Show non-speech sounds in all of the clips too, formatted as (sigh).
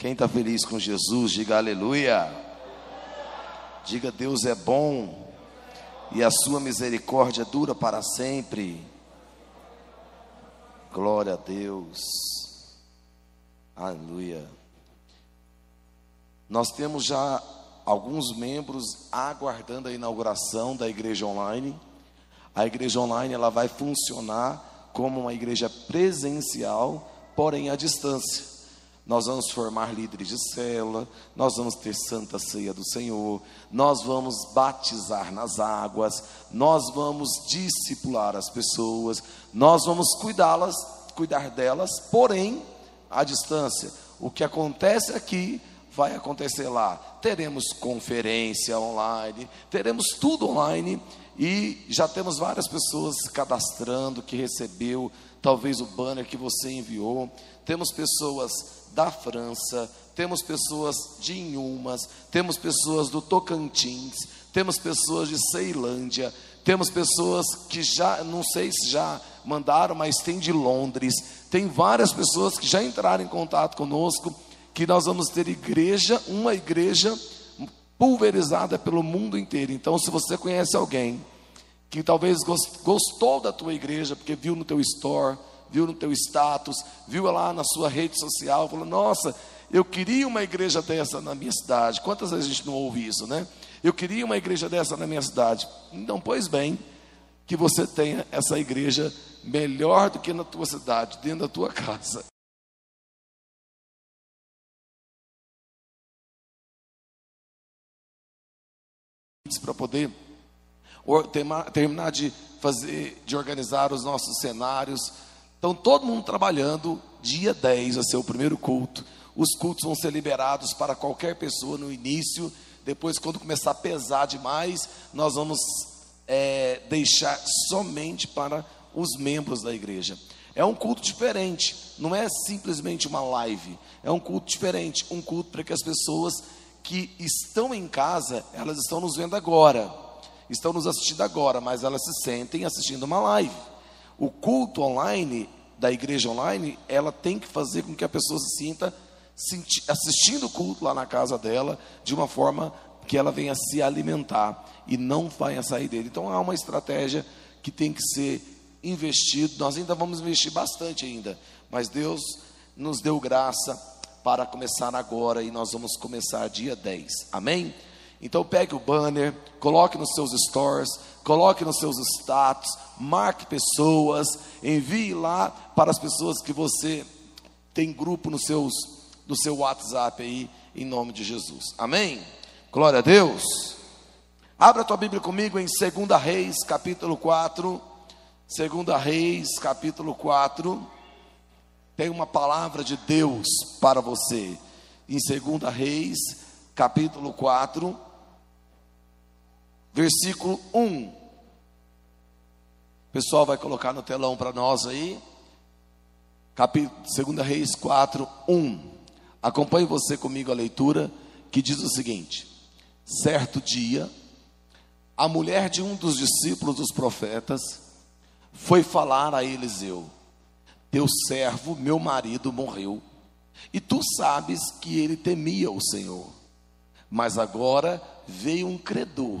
Quem está feliz com Jesus, diga aleluia. Diga Deus é bom e a sua misericórdia dura para sempre. Glória a Deus. Aleluia. Nós temos já alguns membros aguardando a inauguração da igreja online. A igreja online ela vai funcionar como uma igreja presencial, porém à distância. Nós vamos formar líderes de célula, nós vamos ter santa ceia do Senhor, nós vamos batizar nas águas, nós vamos discipular as pessoas, nós vamos cuidá-las, cuidar delas, porém à distância. O que acontece aqui vai acontecer lá. Teremos conferência online, teremos tudo online e já temos várias pessoas cadastrando que recebeu talvez o banner que você enviou. Temos pessoas da França, temos pessoas de Inhumas, temos pessoas do Tocantins, temos pessoas de Ceilândia, temos pessoas que já, não sei se já mandaram, mas tem de Londres, tem várias pessoas que já entraram em contato conosco, que nós vamos ter igreja, uma igreja pulverizada pelo mundo inteiro. Então, se você conhece alguém que talvez gostou da tua igreja, porque viu no teu store, viu no teu status, viu lá na sua rede social, falou: Nossa, eu queria uma igreja dessa na minha cidade. Quantas vezes a gente não ouve isso, né? Eu queria uma igreja dessa na minha cidade. Então, pois bem, que você tenha essa igreja melhor do que na tua cidade, dentro da tua (laughs) casa. Para poder terminar de fazer, de organizar os nossos cenários, então, todo mundo trabalhando, dia 10 vai ser o primeiro culto. Os cultos vão ser liberados para qualquer pessoa no início. Depois, quando começar a pesar demais, nós vamos é, deixar somente para os membros da igreja. É um culto diferente, não é simplesmente uma live, é um culto diferente, um culto para que as pessoas que estão em casa, elas estão nos vendo agora, estão nos assistindo agora, mas elas se sentem assistindo uma live o culto online, da igreja online, ela tem que fazer com que a pessoa se sinta assistindo o culto lá na casa dela, de uma forma que ela venha se alimentar e não venha sair dele. Então há uma estratégia que tem que ser investido. Nós ainda vamos investir bastante ainda, mas Deus nos deu graça para começar agora e nós vamos começar dia 10. Amém? Então pegue o banner, coloque nos seus stores, coloque nos seus status, marque pessoas, envie lá para as pessoas que você tem grupo nos seus, no seu WhatsApp aí, em nome de Jesus. Amém? Glória a Deus. Abra a tua Bíblia comigo em 2 Reis, capítulo 4. 2 Reis, capítulo 4. Tem uma palavra de Deus para você. Em 2 Reis, capítulo 4 versículo 1. O pessoal vai colocar no telão para nós aí. Capítulo 2 Reis 4, 1. Acompanhe você comigo a leitura, que diz o seguinte: Certo dia, a mulher de um dos discípulos dos profetas foi falar a Eliseu: Teu servo, meu marido, morreu, e tu sabes que ele temia o Senhor. Mas agora veio um credor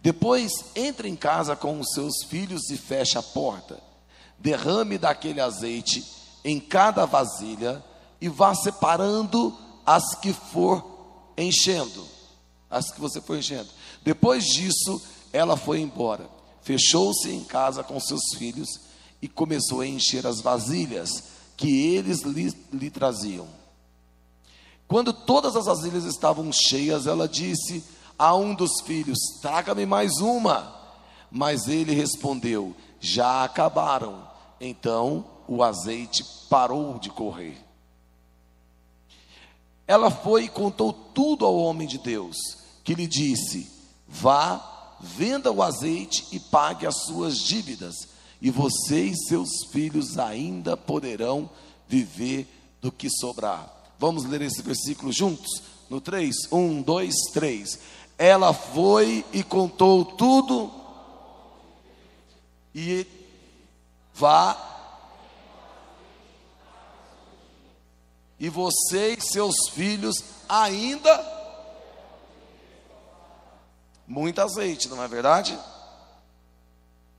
depois entre em casa com os seus filhos e feche a porta. Derrame daquele azeite em cada vasilha e vá separando as que for enchendo. As que você for enchendo. Depois disso, ela foi embora. Fechou-se em casa com seus filhos e começou a encher as vasilhas que eles lhe, lhe traziam. Quando todas as vasilhas estavam cheias, ela disse: a um dos filhos: Traga-me mais uma. Mas ele respondeu: Já acabaram. Então o azeite parou de correr. ela foi e contou tudo ao homem de Deus, que lhe disse: Vá, venda o azeite e pague as suas dívidas, e você e seus filhos ainda poderão viver do que sobrar. Vamos ler esse versículo juntos? No 3, 1, 2, 3. Ela foi e contou tudo, e vá e você e seus filhos ainda muito azeite, não é verdade?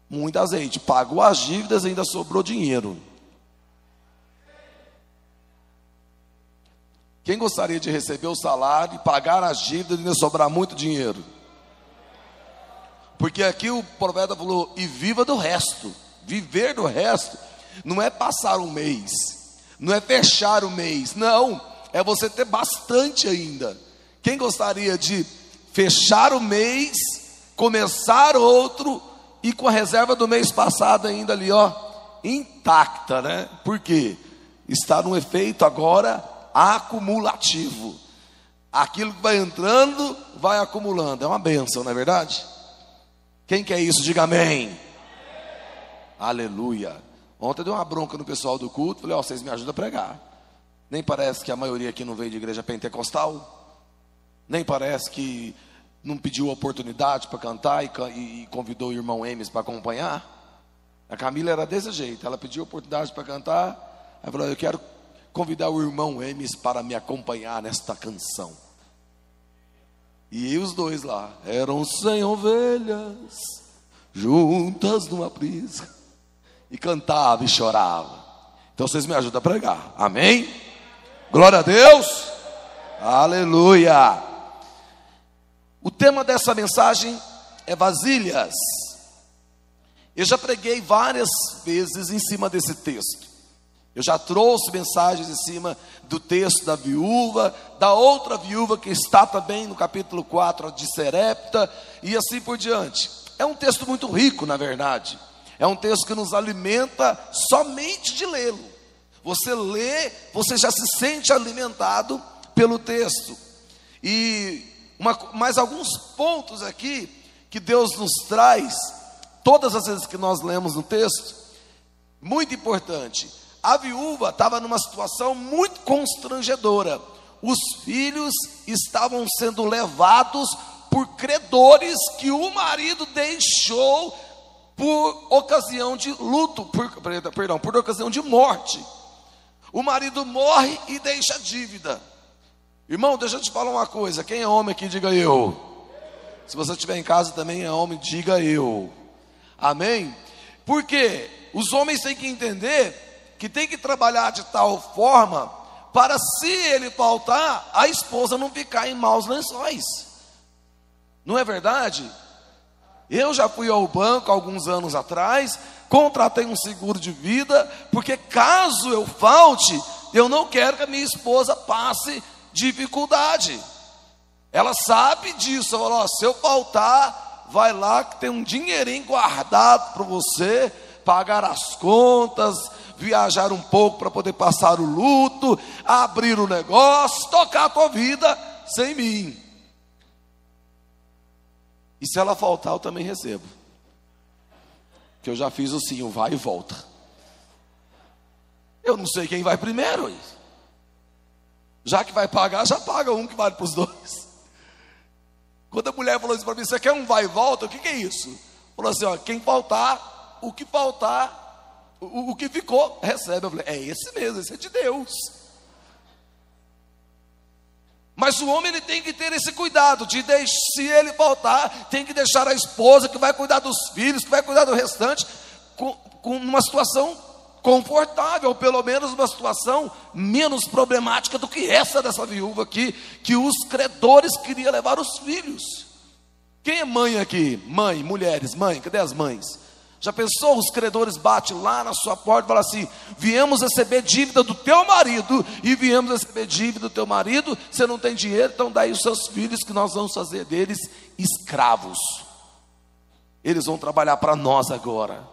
Muito azeite. Pagou as dívidas e ainda sobrou dinheiro. Quem gostaria de receber o salário e pagar as dívidas e ainda sobrar muito dinheiro? Porque aqui o profeta falou: e viva do resto. Viver do resto não é passar um mês não é fechar o mês, não, é você ter bastante ainda. Quem gostaria de fechar o mês, começar outro e com a reserva do mês passado ainda ali, ó, intacta, né? Por quê? Está no efeito agora acumulativo. Aquilo que vai entrando, vai acumulando. É uma benção, não é verdade? Quem quer isso, diga amém. amém. Aleluia. Ontem deu uma bronca no pessoal do culto, falei, ó, oh, vocês me ajudam a pregar. Nem parece que a maioria aqui não veio de igreja pentecostal. Nem parece que não pediu oportunidade para cantar e, e, convidou o irmão Emes para acompanhar. A Camila era desse jeito, ela pediu oportunidade para cantar. Aí falou, eu quero convidar o irmão Emes para me acompanhar nesta canção. E os dois lá, eram cem ovelhas, juntas numa prisa e cantava e chorava. Então vocês me ajudam a pregar. Amém? Glória a Deus. Aleluia. O tema dessa mensagem é vasilhas. Eu já preguei várias vezes em cima desse texto. Eu já trouxe mensagens em cima do texto da viúva, da outra viúva que está também no capítulo 4 de Serepta e assim por diante. É um texto muito rico, na verdade. É um texto que nos alimenta somente de lê-lo. Você lê, você já se sente alimentado pelo texto. E uma, mais alguns pontos aqui que Deus nos traz, todas as vezes que nós lemos no texto, muito importante. A viúva estava numa situação muito constrangedora. Os filhos estavam sendo levados por credores que o marido deixou por ocasião de luto, por, perdão, por ocasião de morte. O marido morre e deixa dívida. Irmão, deixa eu te falar uma coisa: quem é homem aqui, diga eu. Se você estiver em casa também é homem, diga eu. Amém? Porque os homens têm que entender que tem que trabalhar de tal forma para se ele faltar, a esposa não ficar em maus lençóis. Não é verdade? Eu já fui ao banco alguns anos atrás, contratei um seguro de vida, porque caso eu falte, eu não quero que a minha esposa passe dificuldade. Ela sabe disso, ela se eu faltar, vai lá que tem um dinheirinho guardado para você pagar as contas, viajar um pouco para poder passar o luto, abrir o negócio, tocar a tua vida sem mim. E se ela faltar, eu também recebo. Que eu já fiz o sim, o vai e volta. Eu não sei quem vai primeiro. Já que vai pagar, já paga um que vale para os dois. Quando a mulher falou isso para mim, você quer um vai e volta? O que, que é isso? Falou assim: ó, quem faltar, o que faltar, o, o que ficou, recebe. Eu falei: é esse mesmo, esse é de Deus. Mas o homem ele tem que ter esse cuidado de se ele faltar, tem que deixar a esposa que vai cuidar dos filhos, que vai cuidar do restante, com, com uma situação confortável, pelo menos uma situação menos problemática do que essa dessa viúva aqui, que os credores queriam levar os filhos. Quem é mãe aqui? Mãe, mulheres, mãe, cadê as mães? Já pensou? Os credores batem lá na sua porta e falam assim: viemos receber dívida do teu marido e viemos receber dívida do teu marido. Você não tem dinheiro, então daí os seus filhos que nós vamos fazer deles escravos. Eles vão trabalhar para nós agora.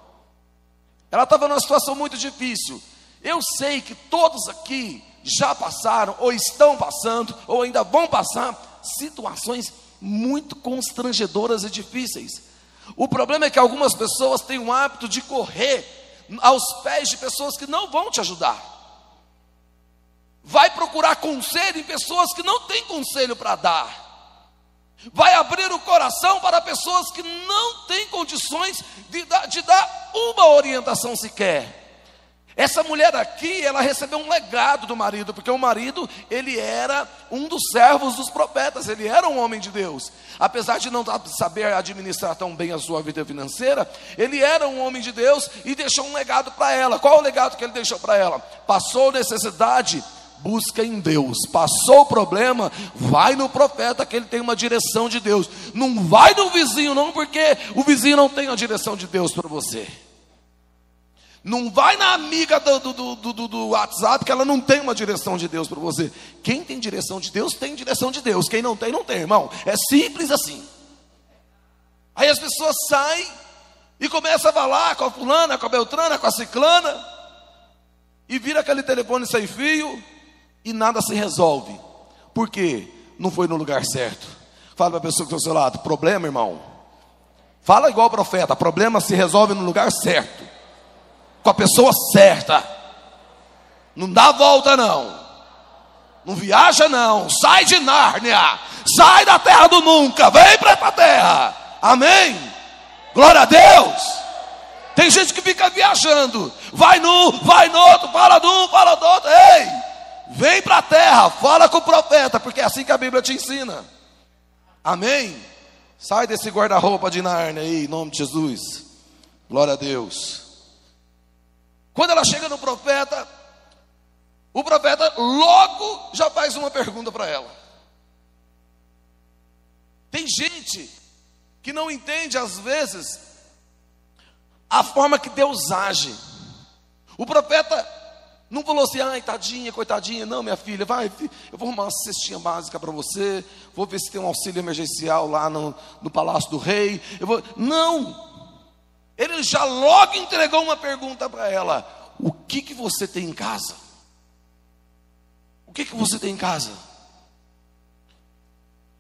Ela estava numa situação muito difícil. Eu sei que todos aqui já passaram, ou estão passando, ou ainda vão passar situações muito constrangedoras e difíceis. O problema é que algumas pessoas têm o hábito de correr aos pés de pessoas que não vão te ajudar. Vai procurar conselho em pessoas que não têm conselho para dar vai abrir o coração para pessoas que não têm condições de dar, de dar uma orientação sequer. Essa mulher aqui, ela recebeu um legado do marido, porque o marido, ele era um dos servos dos profetas, ele era um homem de Deus. Apesar de não saber administrar tão bem a sua vida financeira, ele era um homem de Deus e deixou um legado para ela. Qual o legado que ele deixou para ela? Passou necessidade, busca em Deus. Passou o problema, vai no profeta que ele tem uma direção de Deus. Não vai no vizinho, não, porque o vizinho não tem a direção de Deus para você. Não vai na amiga do, do, do, do, WhatsApp, que ela não tem uma direção de Deus para você. Quem tem direção de Deus, tem direção de Deus. Quem não tem, não tem, irmão. É simples assim. Aí as pessoas saem e começam a falar com a fulana, com a beltrana, com a ciclana. E vira aquele telefone sem fio e nada se resolve. Por quê? Não foi no lugar certo. Fala para a pessoa que está ao seu lado: problema, irmão. Fala igual o profeta: problema se resolve no lugar certo, com a pessoa certa. Não dá volta, não. Não viaja, não. Sai de Nárnia. Sai da terra do nunca. Vem para essa terra. Amém. Glória a Deus. Tem gente que fica viajando. Vai num, vai no outro, fala de um, fala do outro. Ei! Vem para a terra, fala com o profeta, porque é assim que a Bíblia te ensina. Amém? Sai desse guarda-roupa de Narnia aí, em nome de Jesus. Glória a Deus. Quando ela chega no profeta, o profeta logo já faz uma pergunta para ela. Tem gente que não entende, às vezes, a forma que Deus age. O profeta não falou assim, ai, tadinha, coitadinha. Não, minha filha, vai, eu vou arrumar uma cestinha básica para você. Vou ver se tem um auxílio emergencial lá no, no Palácio do Rei. Eu vou... Não. Ele já logo entregou uma pergunta para ela: O que, que você tem em casa? O que, que você tem em casa?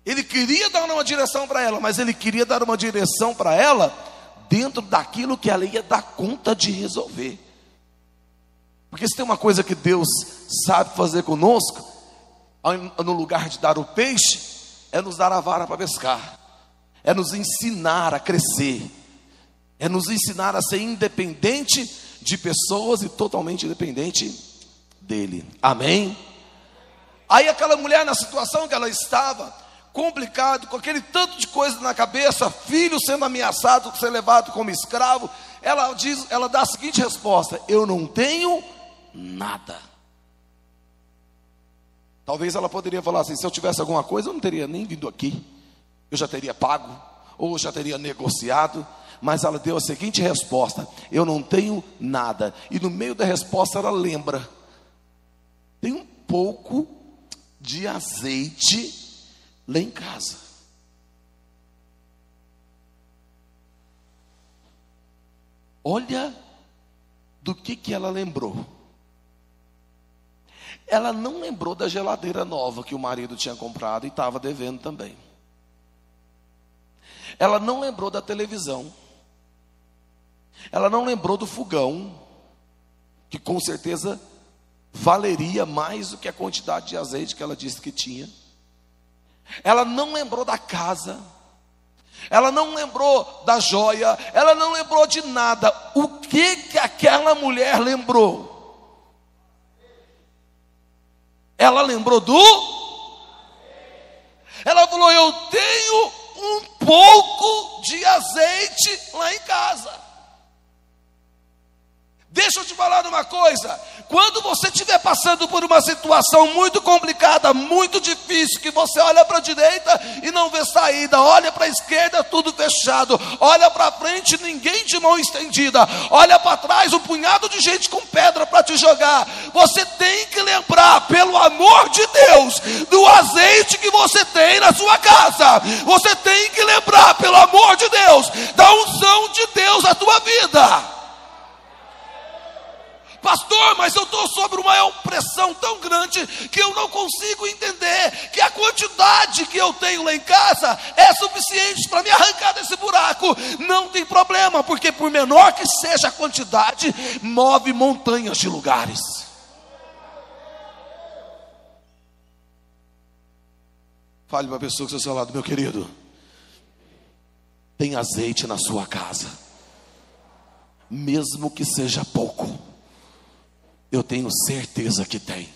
Ele queria dar uma direção para ela, mas ele queria dar uma direção para ela dentro daquilo que ela ia dar conta de resolver. Porque se tem uma coisa que Deus sabe fazer conosco, no lugar de dar o peixe, é nos dar a vara para pescar, é nos ensinar a crescer, é nos ensinar a ser independente de pessoas e totalmente independente dele. Amém? Aí aquela mulher na situação que ela estava, complicado, com aquele tanto de coisa na cabeça, filho sendo ameaçado, ser levado como escravo, ela diz, ela dá a seguinte resposta: eu não tenho nada. Talvez ela poderia falar assim: se eu tivesse alguma coisa, eu não teria nem vindo aqui, eu já teria pago, ou já teria negociado. Mas ela deu a seguinte resposta: eu não tenho nada. E no meio da resposta ela lembra: tem um pouco de azeite lá em casa. Olha do que, que ela lembrou. Ela não lembrou da geladeira nova que o marido tinha comprado e estava devendo também. Ela não lembrou da televisão. Ela não lembrou do fogão, que com certeza valeria mais do que a quantidade de azeite que ela disse que tinha. Ela não lembrou da casa. Ela não lembrou da joia, ela não lembrou de nada. O que que aquela mulher lembrou? Ela lembrou do? Ela falou: Eu tenho um pouco de azeite lá em casa. Deixa eu te falar uma coisa: quando você estiver passando por uma situação muito complicada, muito difícil, que você olha para a direita e não vê saída, olha para a esquerda, tudo fechado, olha para frente, ninguém de mão estendida, olha para trás, um punhado de gente com pedra para te jogar. Você tem que lembrar, pelo amor de Deus, do azeite que você tem na sua casa. Você tem que lembrar, pelo amor de Deus, da unção de Deus na tua vida. Pastor, mas eu estou sobre uma pressão tão grande que eu não consigo entender que a quantidade que eu tenho lá em casa é suficiente para me arrancar desse buraco. Não tem problema, porque por menor que seja a quantidade, move montanhas de lugares. Fale para a pessoa que está ao seu lado, meu querido. Tem azeite na sua casa, mesmo que seja pouco eu tenho certeza que tem.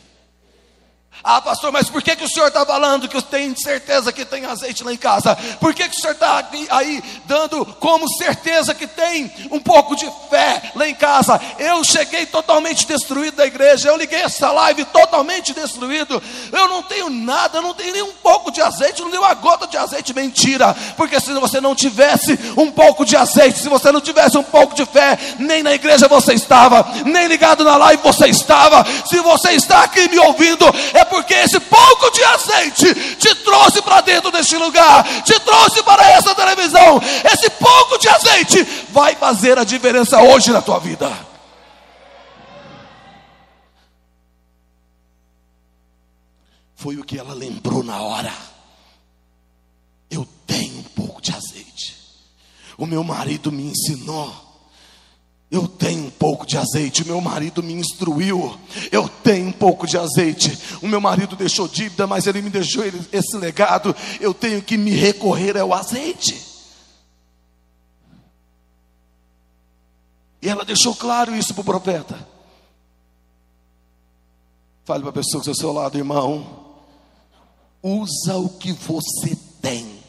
Ah, pastor, mas por que, que o senhor está falando que eu tenho certeza que tem azeite lá em casa? Por que, que o senhor está aí dando como certeza que tem um pouco de fé lá em casa? Eu cheguei totalmente destruído da igreja, eu liguei essa live totalmente destruído. Eu não tenho nada, eu não tenho nem um pouco de azeite, não tenho uma gota de azeite. Mentira, porque se você não tivesse um pouco de azeite, se você não tivesse um pouco de fé, nem na igreja você estava, nem ligado na live você estava. Se você está aqui me ouvindo, é porque esse pouco de azeite te trouxe para dentro deste lugar, te trouxe para essa televisão. Esse pouco de azeite vai fazer a diferença hoje na tua vida. Foi o que ela lembrou na hora. Eu tenho um pouco de azeite. O meu marido me ensinou. Eu tenho um pouco de azeite, o meu marido me instruiu. Eu tenho um pouco de azeite. O meu marido deixou dívida, mas ele me deixou esse legado. Eu tenho que me recorrer ao azeite. E ela deixou claro isso para o profeta. Fale para a pessoa que está ao seu lado, irmão. Usa o que você tem,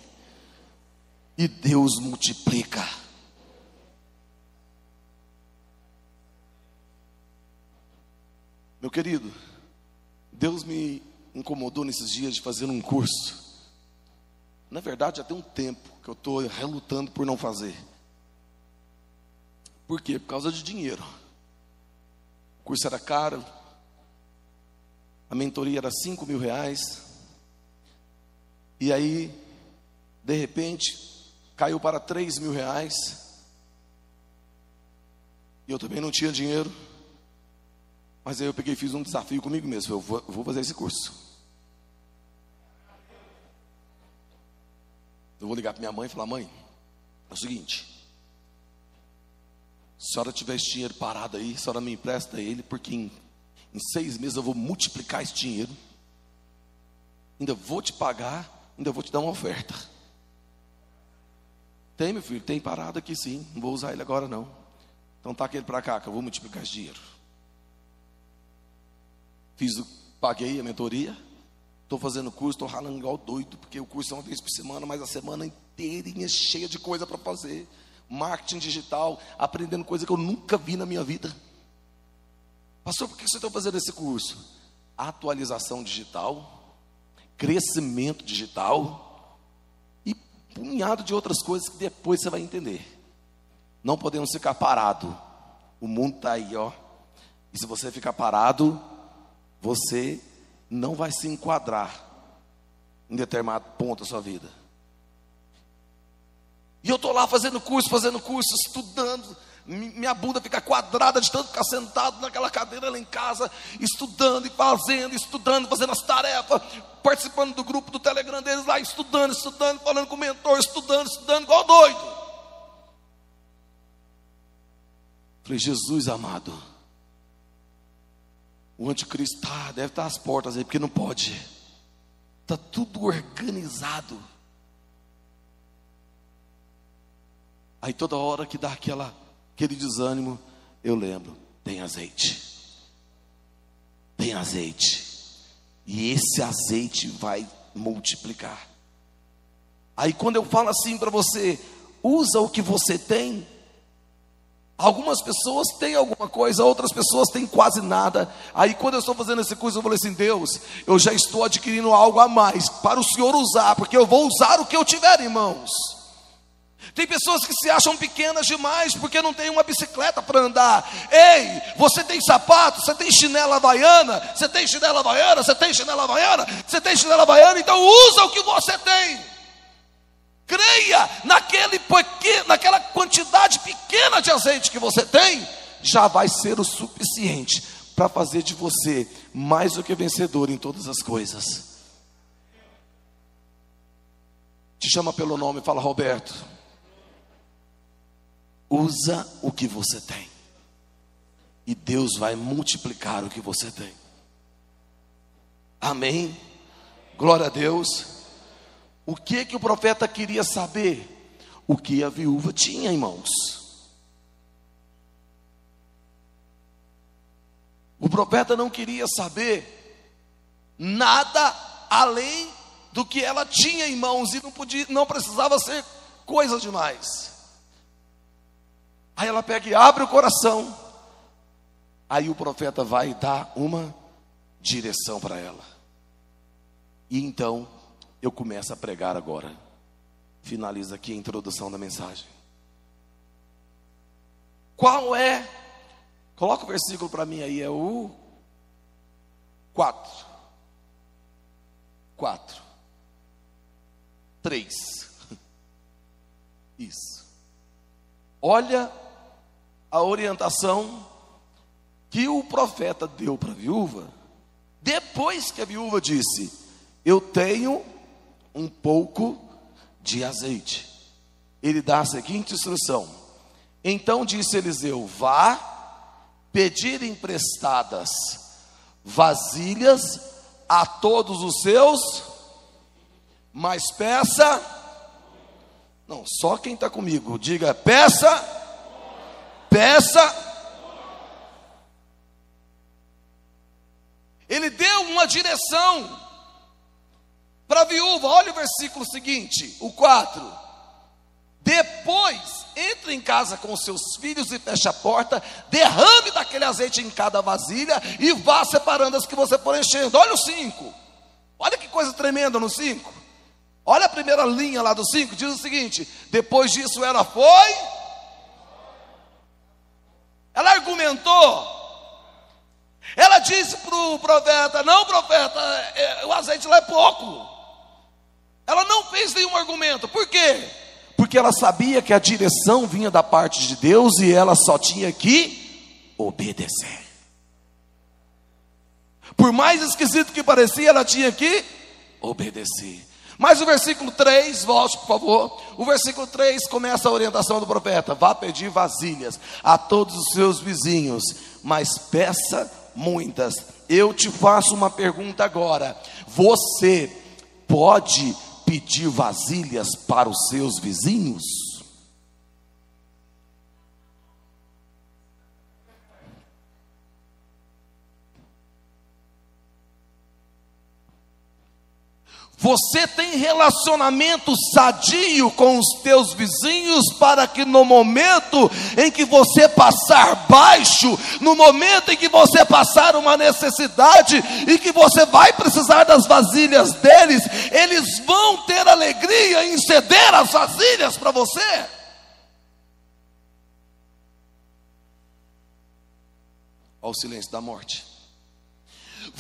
e Deus multiplica. Meu querido, Deus me incomodou nesses dias de fazer um curso. Na verdade, já tem um tempo que eu estou relutando por não fazer. Por quê? Por causa de dinheiro. O curso era caro, a mentoria era 5 mil reais. E aí, de repente, caiu para 3 mil reais. E eu também não tinha dinheiro. Mas aí eu peguei e fiz um desafio comigo mesmo. Eu vou, vou fazer esse curso. Eu vou ligar para minha mãe e falar: mãe, é o seguinte. Se a senhora tiver esse dinheiro parado aí, a senhora me empresta ele, porque em, em seis meses eu vou multiplicar esse dinheiro. Ainda vou te pagar, ainda vou te dar uma oferta. Tem, meu filho, tem parado aqui sim. Não vou usar ele agora não. Então tá aquele para cá que eu vou multiplicar esse dinheiro. Fiz, paguei a mentoria. Estou fazendo curso, estou ralando igual doido, porque o curso é uma vez por semana, mas a semana inteirinha cheia de coisa para fazer. Marketing digital, aprendendo coisa que eu nunca vi na minha vida. Pastor, por que você está fazendo esse curso? Atualização digital, crescimento digital e punhado de outras coisas que depois você vai entender. Não podemos ficar parado. O mundo está aí, ó. E se você ficar parado, você não vai se enquadrar em determinado ponto da sua vida. E eu estou lá fazendo curso, fazendo curso, estudando. Minha bunda fica quadrada de tanto ficar sentado naquela cadeira lá em casa, estudando e fazendo, estudando, fazendo as tarefas, participando do grupo do Telegram deles lá, estudando, estudando, falando com o mentor, estudando, estudando, igual doido. Falei, Jesus amado, o anticristo tá, deve estar às portas aí, porque não pode. Está tudo organizado. Aí toda hora que dá aquela, aquele desânimo, eu lembro, tem azeite. Tem azeite. E esse azeite vai multiplicar. Aí quando eu falo assim para você, usa o que você tem, Algumas pessoas têm alguma coisa, outras pessoas têm quase nada. Aí, quando eu estou fazendo esse curso, eu falei assim: Deus, eu já estou adquirindo algo a mais para o Senhor usar, porque eu vou usar o que eu tiver em mãos. Tem pessoas que se acham pequenas demais porque não tem uma bicicleta para andar. Ei, você tem sapato, você tem chinela havaiana, você tem chinela havaiana, você tem chinela havaiana, você tem chinela havaiana, então usa o que você tem. Creia naquele naquela quantidade pequena de azeite que você tem, já vai ser o suficiente para fazer de você mais do que vencedor em todas as coisas. Te chama pelo nome e fala, Roberto. Usa o que você tem. E Deus vai multiplicar o que você tem. Amém. Glória a Deus. O que que o profeta queria saber? O que a viúva tinha, irmãos. O profeta não queria saber nada além do que ela tinha em mãos e não podia, não precisava ser coisa demais. Aí ela pega e abre o coração. Aí o profeta vai dar uma direção para ela. E então eu começo a pregar agora. Finaliza aqui a introdução da mensagem. Qual é? Coloca o versículo para mim aí, é o 4. 4. 3. Isso. Olha a orientação que o profeta deu para a viúva, depois que a viúva disse: Eu tenho um pouco de azeite. Ele dá a seguinte instrução: Então disse Eliseu: Vá pedir emprestadas vasilhas a todos os seus mas peça. Não, só quem está comigo, diga: peça, peça. Ele deu uma direção para a viúva. Olha o versículo seguinte, o 4. Depois, entre em casa com seus filhos e feche a porta, derrame daquele azeite em cada vasilha e vá separando as que você for enchendo. Olha o 5. Olha que coisa tremenda no 5. Olha a primeira linha lá do 5, diz o seguinte: depois disso ela foi. Ela argumentou. Ela disse para o profeta: Não, profeta, é, o azeite lá é pouco. Ela não fez nenhum argumento. Por quê? Porque ela sabia que a direção vinha da parte de Deus e ela só tinha que obedecer. Por mais esquisito que parecia, ela tinha que obedecer. Mas o versículo 3, volte por favor. O versículo 3 começa a orientação do profeta: vá pedir vasilhas a todos os seus vizinhos, mas peça muitas. Eu te faço uma pergunta agora: você pode pedir vasilhas para os seus vizinhos? Você tem relacionamento sadio com os teus vizinhos para que no momento em que você passar baixo, no momento em que você passar uma necessidade e que você vai precisar das vasilhas deles, eles vão ter alegria em ceder as vasilhas para você. Olha o silêncio da morte.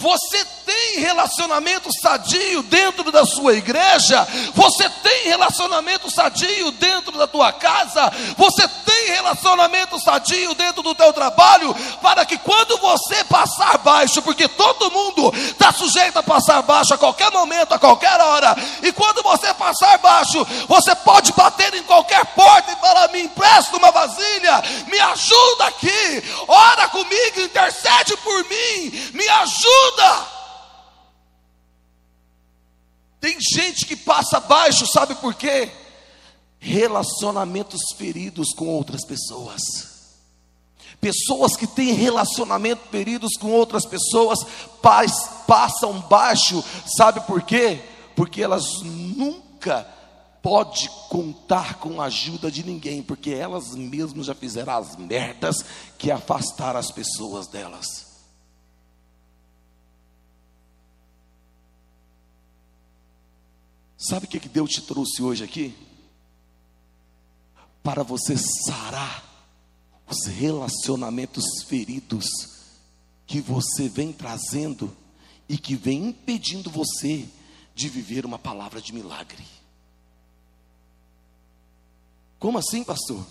Você tem relacionamento sadio dentro da sua igreja? Você tem relacionamento sadio dentro da tua casa? Você tem relacionamento sadio dentro do teu trabalho? Para que quando você passar baixo, porque todo mundo está sujeito a passar baixo a qualquer momento, a qualquer hora, e quando você passar baixo, você pode bater em qualquer porta e falar: me empresta uma vasilha, me ajuda aqui, ora comigo, intercede por mim, me ajuda. Tem gente que passa baixo, sabe por quê? Relacionamentos feridos com outras pessoas. Pessoas que têm relacionamento feridos com outras pessoas passam baixo, sabe por quê? Porque elas nunca podem contar com a ajuda de ninguém, porque elas mesmas já fizeram as merdas que afastaram as pessoas delas. Sabe o que Deus te trouxe hoje aqui? Para você sarar os relacionamentos feridos que você vem trazendo e que vem impedindo você de viver uma palavra de milagre. Como assim, pastor?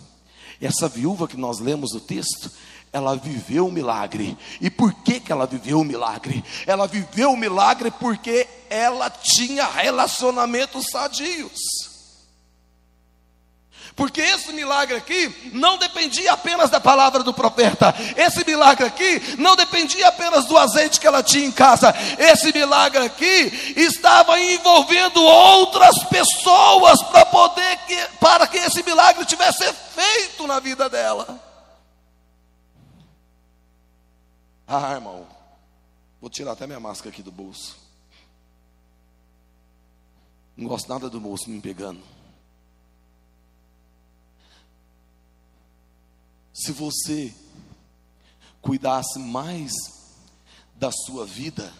Essa viúva que nós lemos o texto, ela viveu o milagre. E por que, que ela viveu o milagre? Ela viveu o milagre porque ela tinha relacionamentos sadios. Porque esse milagre aqui não dependia apenas da palavra do profeta. Esse milagre aqui não dependia apenas do azeite que ela tinha em casa. Esse milagre aqui estava envolvendo outras pessoas para poder que, para que esse milagre tivesse efeito na vida dela. Ah, irmão, vou tirar até minha máscara aqui do bolso. Não gosto nada do moço me pegando. Se você cuidasse mais da sua vida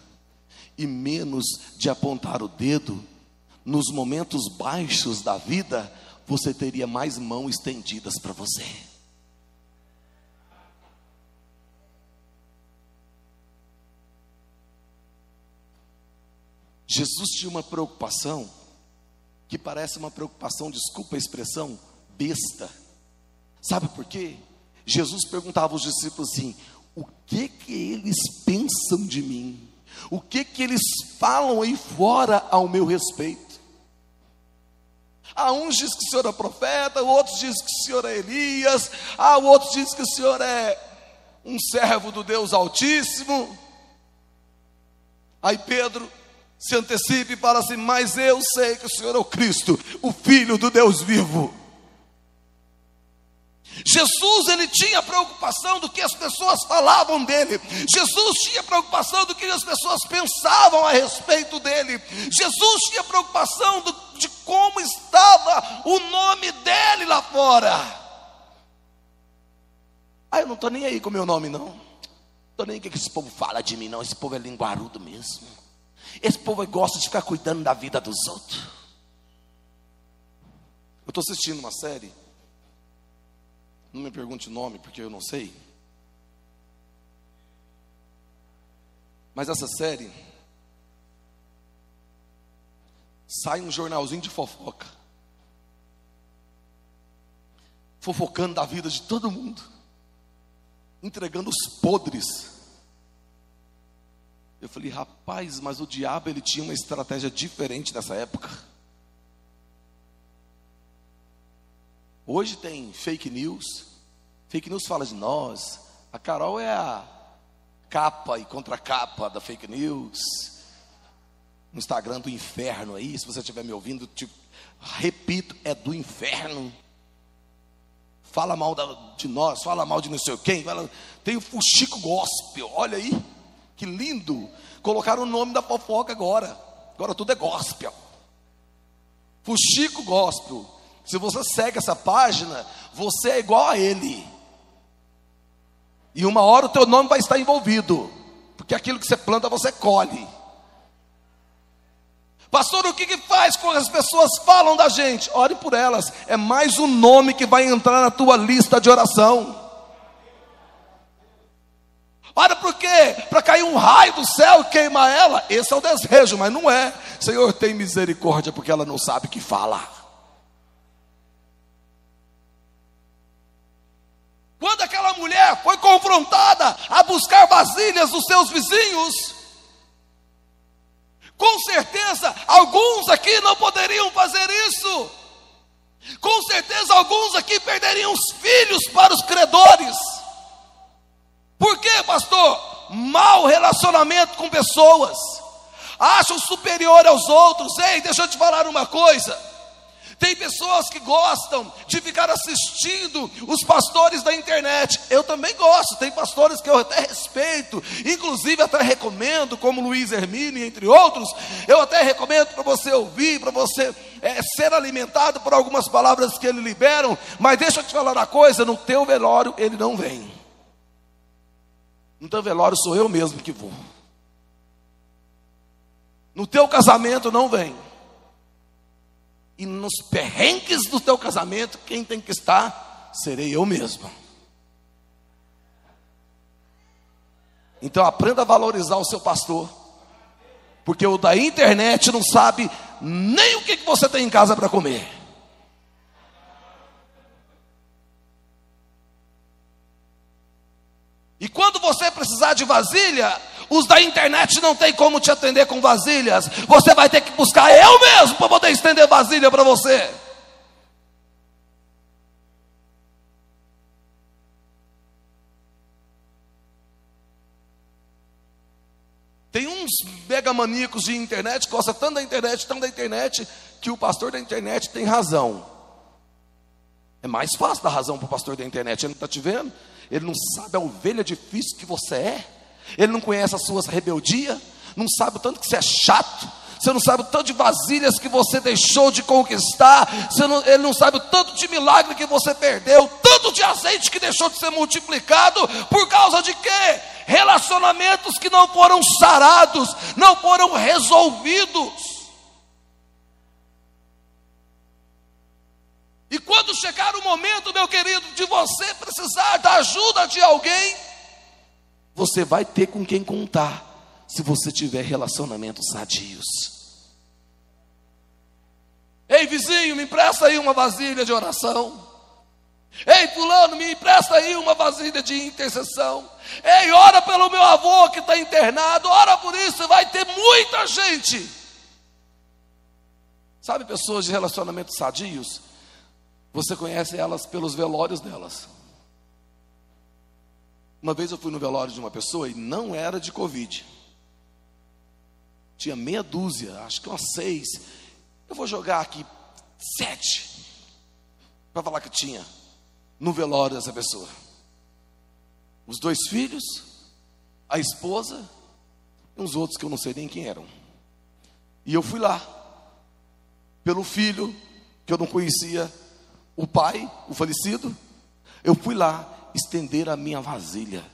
e menos de apontar o dedo, nos momentos baixos da vida, você teria mais mãos estendidas para você. Jesus tinha uma preocupação que parece uma preocupação, desculpa a expressão, besta. Sabe por quê? Jesus perguntava aos discípulos assim: o que que eles pensam de mim? O que que eles falam aí fora ao meu respeito? Há uns diz que o Senhor é profeta, outros diz que o Senhor é Elias, há outros diz que o Senhor é um servo do Deus Altíssimo. Aí Pedro se antecipa e fala assim: Mas eu sei que o Senhor é o Cristo, o Filho do Deus vivo. Jesus ele tinha preocupação do que as pessoas falavam dele. Jesus tinha preocupação do que as pessoas pensavam a respeito dele. Jesus tinha preocupação do, de como estava o nome dele lá fora. Ah, eu não estou nem aí com o meu nome, não. Estou nem aí o que esse povo fala de mim, não. Esse povo é linguarudo mesmo. Esse povo gosta de ficar cuidando da vida dos outros. Eu estou assistindo uma série não me pergunte o nome, porque eu não sei. Mas essa série sai um jornalzinho de fofoca. Fofocando da vida de todo mundo. Entregando os podres. Eu falei, rapaz, mas o diabo ele tinha uma estratégia diferente nessa época. Hoje tem fake news. Fake news fala de nós. A Carol é a capa e contracapa da fake news. No Instagram do inferno aí, se você estiver me ouvindo, te, repito, é do inferno. Fala mal da, de nós, fala mal de não sei quem. Fala, tem o Fuxico Gospel, olha aí, que lindo. Colocaram o nome da fofoca agora. Agora tudo é gospel. Fuxico Gospel. Se você segue essa página, você é igual a ele. E uma hora o teu nome vai estar envolvido, porque aquilo que você planta você colhe. Pastor, o que, que faz quando as pessoas falam da gente? Ore por elas. É mais um nome que vai entrar na tua lista de oração. Ora por quê? Para cair um raio do céu e queimar ela? Esse é o desejo, mas não é. Senhor, tem misericórdia, porque ela não sabe o que fala. Quando aquela mulher foi confrontada a buscar vasilhas dos seus vizinhos, com certeza alguns aqui não poderiam fazer isso. Com certeza alguns aqui perderiam os filhos para os credores. Por quê, pastor? Mau relacionamento com pessoas. Acham superior aos outros. Ei, deixa eu te falar uma coisa. Tem pessoas que gostam de ficar assistindo os pastores da internet. Eu também gosto. Tem pastores que eu até respeito, inclusive até recomendo, como Luiz Hermínio, entre outros. Eu até recomendo para você ouvir, para você é, ser alimentado por algumas palavras que ele liberam. Mas deixa eu te falar uma coisa: no teu velório ele não vem. No teu velório sou eu mesmo que vou. No teu casamento não vem. E nos perrengues do teu casamento, quem tem que estar serei eu mesmo. Então aprenda a valorizar o seu pastor, porque o da internet não sabe nem o que, que você tem em casa para comer. E quando você precisar de vasilha, os da internet não tem como te atender com vasilhas. Você vai ter que buscar eu mesmo para poder estender vasilha para você. Tem uns mega maníacos de internet, gosta tanto da internet, tanto da internet, que o pastor da internet tem razão. É mais fácil dar razão para o pastor da internet. Ele não está te vendo? Ele não sabe a ovelha difícil que você é. Ele não conhece as suas rebeldias. Não sabe o tanto que você é chato. Você não sabe o tanto de vasilhas que você deixou de conquistar. Não, ele não sabe o tanto de milagre que você perdeu. Tanto de azeite que deixou de ser multiplicado. Por causa de quê? Relacionamentos que não foram sarados, não foram resolvidos. E quando chegar o momento, meu querido, de você precisar da ajuda de alguém, você vai ter com quem contar, se você tiver relacionamentos sadios. Ei, vizinho, me empresta aí uma vasilha de oração. Ei, fulano, me empresta aí uma vasilha de intercessão. Ei, ora pelo meu avô que está internado, ora por isso, vai ter muita gente. Sabe pessoas de relacionamentos sadios? Você conhece elas pelos velórios delas. Uma vez eu fui no velório de uma pessoa e não era de Covid. Tinha meia dúzia, acho que umas seis. Eu vou jogar aqui sete para falar que tinha no velório dessa pessoa. Os dois filhos, a esposa e uns outros que eu não sei nem quem eram. E eu fui lá, pelo filho que eu não conhecia, o pai, o falecido, eu fui lá estender a minha vasilha.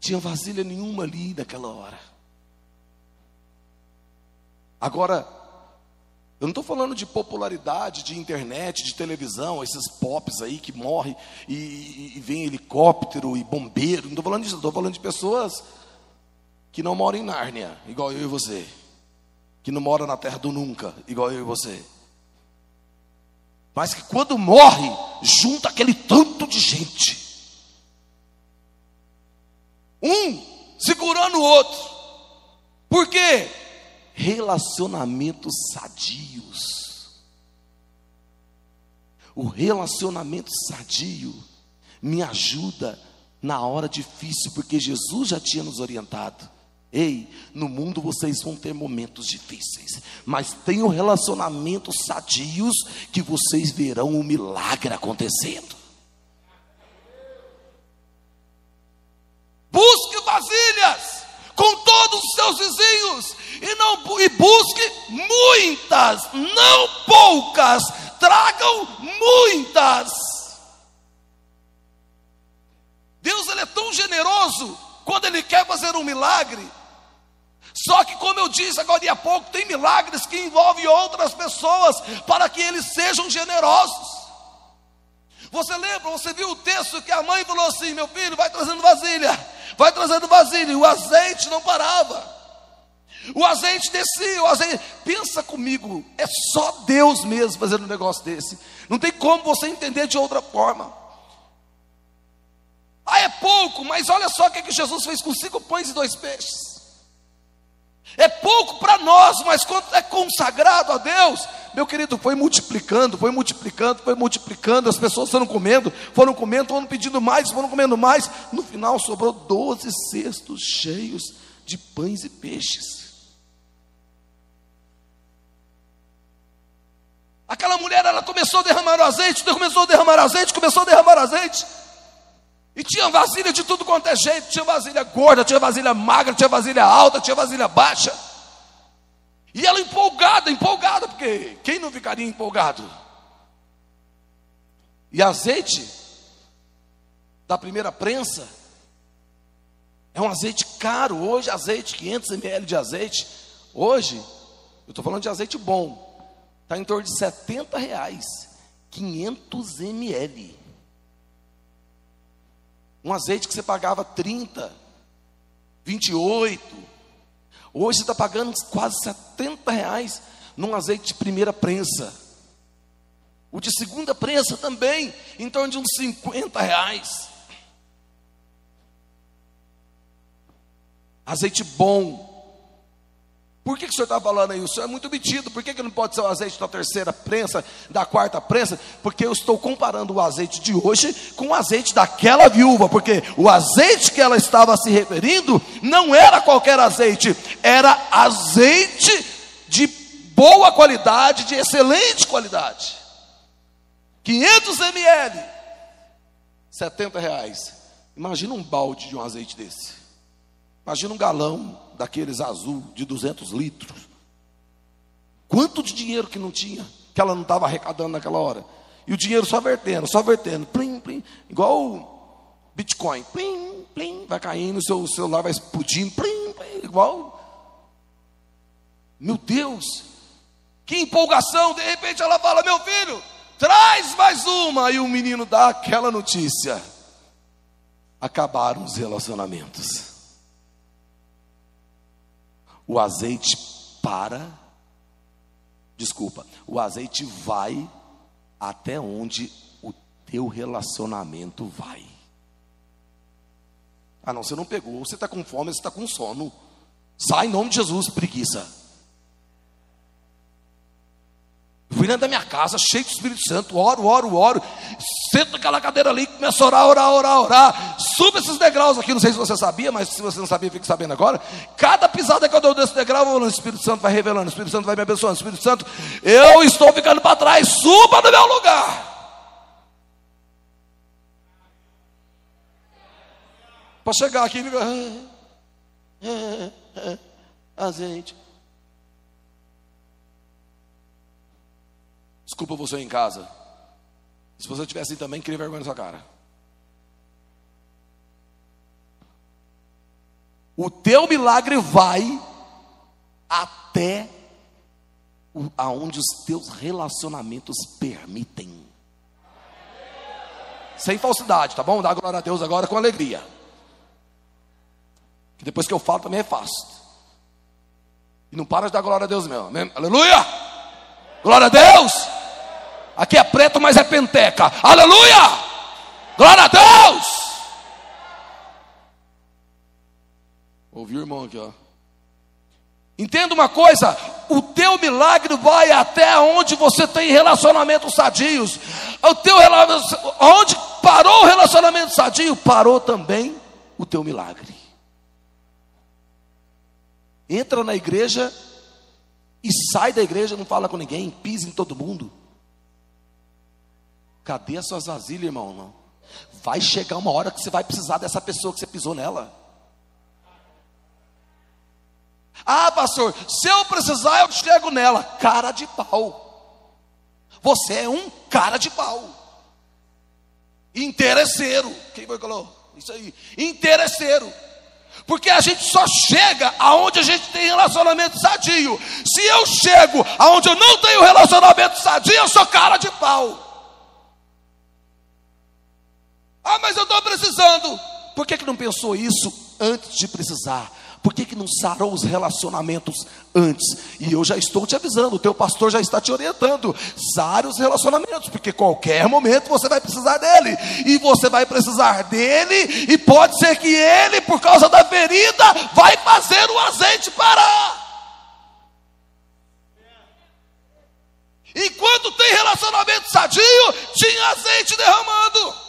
Tinha vasilha nenhuma ali naquela hora. Agora, eu não estou falando de popularidade de internet, de televisão, esses pops aí que morrem e, e, e vem helicóptero e bombeiro. Não estou falando disso, estou falando de pessoas que não moram em Nárnia, igual eu e você. Que não moram na terra do nunca, igual eu e você mas que quando morre, junta aquele tanto de gente. Um segurando o outro. Por quê? Relacionamentos sadios. O relacionamento sadio me ajuda na hora difícil, porque Jesus já tinha nos orientado. Ei, no mundo vocês vão ter momentos difíceis, mas tenham relacionamentos sadios que vocês verão um milagre acontecendo. Busque vasilhas com todos os seus vizinhos e não e busque muitas, não poucas. Tragam muitas. Deus ele é tão generoso quando ele quer fazer um milagre, só que, como eu disse agora há pouco, tem milagres que envolvem outras pessoas para que eles sejam generosos. Você lembra, você viu o texto que a mãe falou assim: meu filho, vai trazendo vasilha, vai trazendo vasilha, e o azeite não parava. O azeite descia, o azeite. Pensa comigo, é só Deus mesmo fazendo um negócio desse. Não tem como você entender de outra forma. Ah, é pouco, mas olha só o que, é que Jesus fez com cinco pães e dois peixes. É pouco para nós, mas quando é consagrado a Deus, meu querido, foi multiplicando, foi multiplicando, foi multiplicando, as pessoas foram comendo, foram comendo, foram pedindo mais, foram comendo mais. No final sobrou 12 cestos cheios de pães e peixes. Aquela mulher, ela começou a derramar o azeite, começou a derramar azeite, começou a derramar azeite. E tinha vasilha de tudo quanto é jeito: tinha vasilha gorda, tinha vasilha magra, tinha vasilha alta, tinha vasilha baixa. E ela empolgada, empolgada, porque quem não ficaria empolgado? E azeite da primeira prensa é um azeite caro. Hoje, azeite, 500 ml de azeite. Hoje, eu estou falando de azeite bom, está em torno de 70 reais. 500 ml. Um azeite que você pagava 30, 28. Hoje você está pagando quase 70 reais num azeite de primeira prensa. O de segunda prensa também, em torno de uns 50 reais. Azeite bom. Por que, que o senhor está falando aí? O senhor é muito metido. Por que, que não pode ser o azeite da terceira prensa, da quarta prensa? Porque eu estou comparando o azeite de hoje com o azeite daquela viúva. Porque o azeite que ela estava se referindo não era qualquer azeite, era azeite de boa qualidade, de excelente qualidade. 500 ml, 70 reais. Imagina um balde de um azeite desse. Imagina um galão daqueles azul de 200 litros. Quanto de dinheiro que não tinha, que ela não estava arrecadando naquela hora. E o dinheiro só vertendo, só vertendo, plim, plim, igual Bitcoin, plim, plim, vai caindo, seu celular vai explodindo, plim, plim, igual. Meu Deus, que empolgação, de repente ela fala: Meu filho, traz mais uma. E o menino dá aquela notícia: acabaram os relacionamentos o azeite para, desculpa, o azeite vai até onde o teu relacionamento vai. Ah, não, você não pegou, você está com fome, você está com sono. Sai em nome de Jesus, preguiça. Fui dentro da minha casa, cheio do Espírito Santo, oro, oro, oro. Sento naquela cadeira ali, começo a orar, orar, orar, orar. Subo esses degraus aqui, não sei se você sabia, mas se você não sabia, fique sabendo agora. Cada pisada que eu dou desse degrau, o Espírito Santo vai revelando, o Espírito Santo vai me abençoando, o Espírito Santo, eu estou ficando para trás, suba no meu lugar. Para chegar aqui e. Ah, ah, ah, azeite. Desculpa você em casa. Se você tivesse assim também, queria vergonha na sua cara. O teu milagre vai até aonde os teus relacionamentos permitem. Sem falsidade, tá bom? Dá glória a Deus agora com alegria. Que depois que eu falo também é fácil. E não para de dar glória a Deus mesmo. Aleluia! Glória a Deus! Aqui é preto, mas é penteca. Aleluia! Glória a Deus! Ouviu, irmão, aqui, ó. Entenda uma coisa: o teu milagre vai até onde você tem relacionamentos sadios. O teu onde parou o relacionamento sadio, parou também o teu milagre. Entra na igreja e sai da igreja, não fala com ninguém, pisa em todo mundo. Cadê as suas vasilhas, irmão? Não. Vai chegar uma hora que você vai precisar dessa pessoa que você pisou nela. Ah, pastor, se eu precisar, eu chego nela. Cara de pau. Você é um cara de pau. Interesseiro. Quem foi que falou? Isso aí. Interesseiro. Porque a gente só chega aonde a gente tem relacionamento sadio. Se eu chego aonde eu não tenho relacionamento sadio, eu sou cara de pau. Ah, mas eu estou precisando. Por que, que não pensou isso antes de precisar? Por que, que não sarou os relacionamentos antes? E eu já estou te avisando, o teu pastor já está te orientando. Sare os relacionamentos, porque qualquer momento você vai precisar dele. E você vai precisar dele, e pode ser que ele, por causa da ferida, vai fazer o azeite parar. Enquanto tem relacionamento sadio, tinha azeite derramando.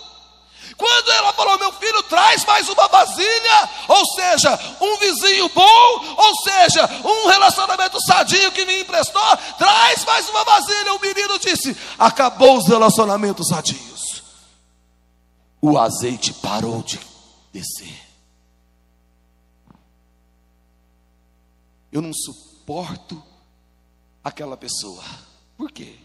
Quando ela falou, meu filho, traz mais uma vasilha, ou seja, um vizinho bom, ou seja, um relacionamento sadio que me emprestou, traz mais uma vasilha. O menino disse: acabou os relacionamentos sadios. O azeite parou de descer. Eu não suporto aquela pessoa. Por quê?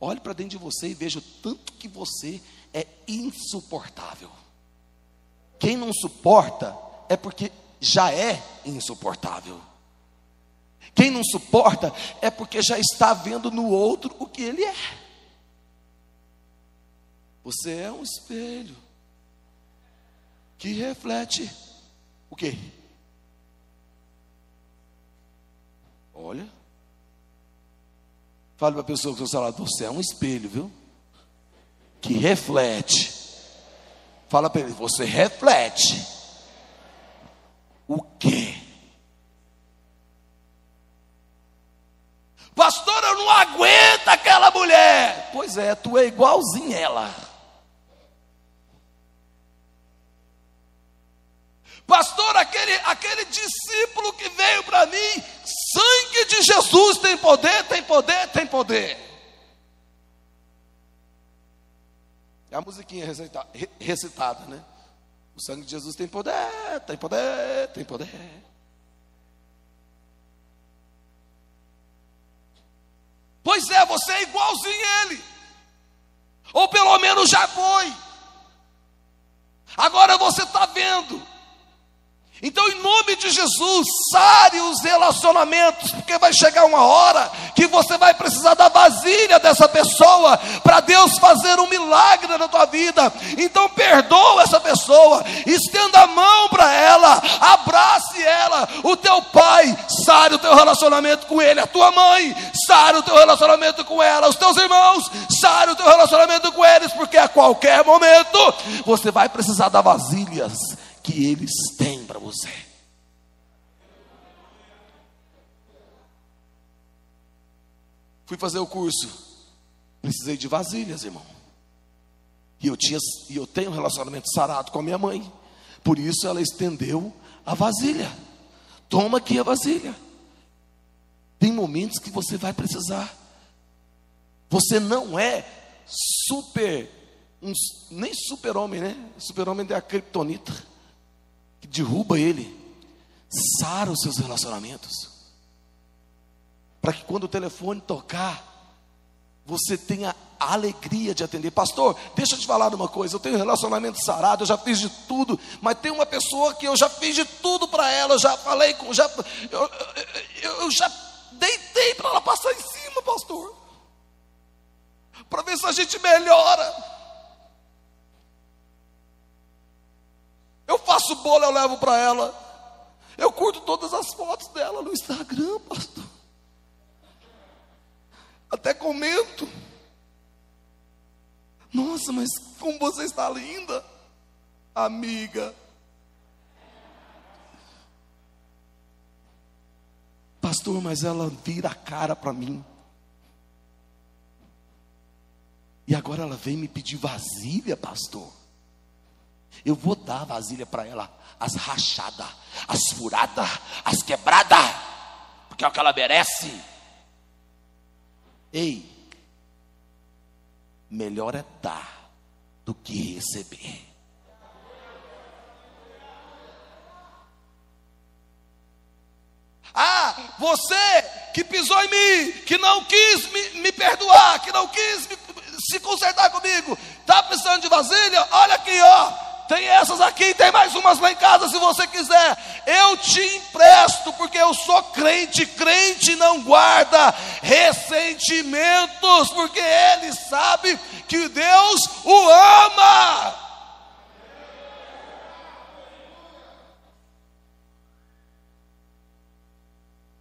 Olhe para dentro de você e veja o tanto que você é insuportável. Quem não suporta é porque já é insuportável. Quem não suporta é porque já está vendo no outro o que ele é. Você é um espelho que reflete o quê? Olha. Fale para a pessoa que está lá, você é um espelho, viu? Que reflete. Fala para ele, você reflete O quê? Pastor, eu não aguento aquela mulher. Pois é, tu é igualzinho ela. Pastor, aquele, aquele discípulo que veio para mim, sangue de Jesus tem poder, tem poder, tem poder. É a musiquinha recitada, recitada, né? O sangue de Jesus tem poder, tem poder, tem poder. Pois é, você é igualzinho a ele. Ou pelo menos já foi. Agora você está vendo então, em nome de Jesus, sare os relacionamentos, porque vai chegar uma hora que você vai precisar da vasilha dessa pessoa para Deus fazer um milagre na tua vida. Então, perdoa essa pessoa, estenda a mão para ela, abrace ela. O teu pai, sare o teu relacionamento com ele, a tua mãe, sare o teu relacionamento com ela, os teus irmãos, sare o teu relacionamento com eles, porque a qualquer momento você vai precisar da vasilhas que eles têm para você. Fui fazer o curso, precisei de vasilhas, irmão. E eu tinha, e eu tenho um relacionamento sarado com a minha mãe. Por isso ela estendeu a vasilha. Toma aqui a vasilha. Tem momentos que você vai precisar. Você não é super, um, nem super-homem, né? Super-homem é a criptonita que derruba ele, sara os seus relacionamentos, para que quando o telefone tocar, você tenha a alegria de atender. Pastor, deixa eu te falar uma coisa: eu tenho um relacionamento sarado, eu já fiz de tudo, mas tem uma pessoa que eu já fiz de tudo para ela, eu já falei com, já, eu, eu, eu já deitei para ela passar em cima, pastor, para ver se a gente melhora. Eu faço bolo, eu levo para ela. Eu curto todas as fotos dela no Instagram, pastor. Até comento. Nossa, mas como você está linda, amiga. Pastor, mas ela vira a cara para mim. E agora ela vem me pedir vasilha, pastor. Eu vou dar a vasilha para ela, as rachadas, as furadas, as quebradas, porque é o que ela merece. Ei, melhor é dar do que receber. Ah, você que pisou em mim, que não quis me, me perdoar, que não quis me, se consertar comigo, está precisando de vasilha? Olha aqui, ó. Tem essas aqui, tem mais umas lá em casa se você quiser. Eu te empresto, porque eu sou crente. Crente não guarda ressentimentos, porque ele sabe que Deus o ama.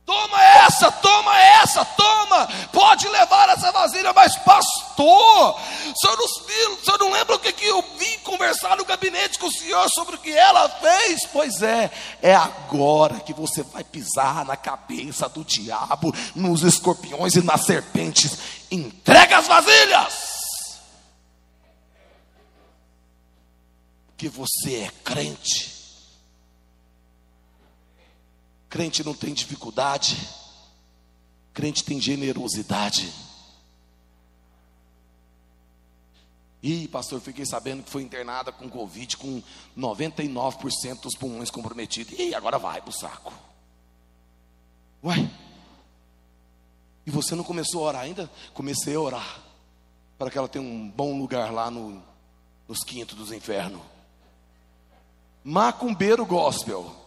Toma essa, toma essa, toma. Pode levar essa vasilha, mas pastor, o senhor não, lembra o que, que eu vim conversar no gabinete com o senhor sobre o que ela fez? Pois é, é agora que você vai pisar na cabeça do diabo, nos escorpiões e nas serpentes. Entrega as vasilhas. Que você é crente Crente não tem dificuldade, crente tem generosidade. Ih, pastor, fiquei sabendo que foi internada com Covid com 99% dos pulmões comprometidos. E agora vai pro saco. Uai. E você não começou a orar ainda? Comecei a orar. Para que ela tenha um bom lugar lá no, nos quintos dos infernos. Macumbeiro gospel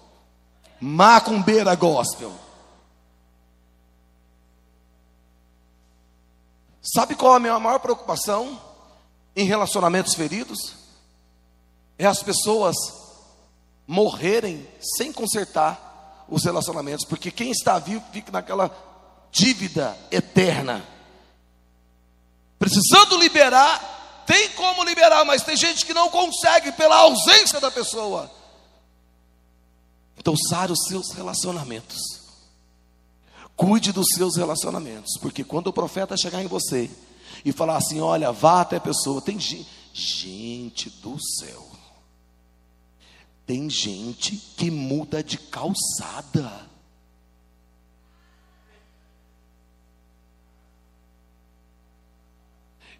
macumbeira gospel. Sabe qual é a minha maior preocupação em relacionamentos feridos? É as pessoas morrerem sem consertar os relacionamentos, porque quem está vivo fica naquela dívida eterna. Precisando liberar, tem como liberar, mas tem gente que não consegue pela ausência da pessoa. Então, sare os seus relacionamentos. Cuide dos seus relacionamentos, porque quando o profeta chegar em você e falar assim: olha, vá até a pessoa, tem gente, gente do céu, tem gente que muda de calçada.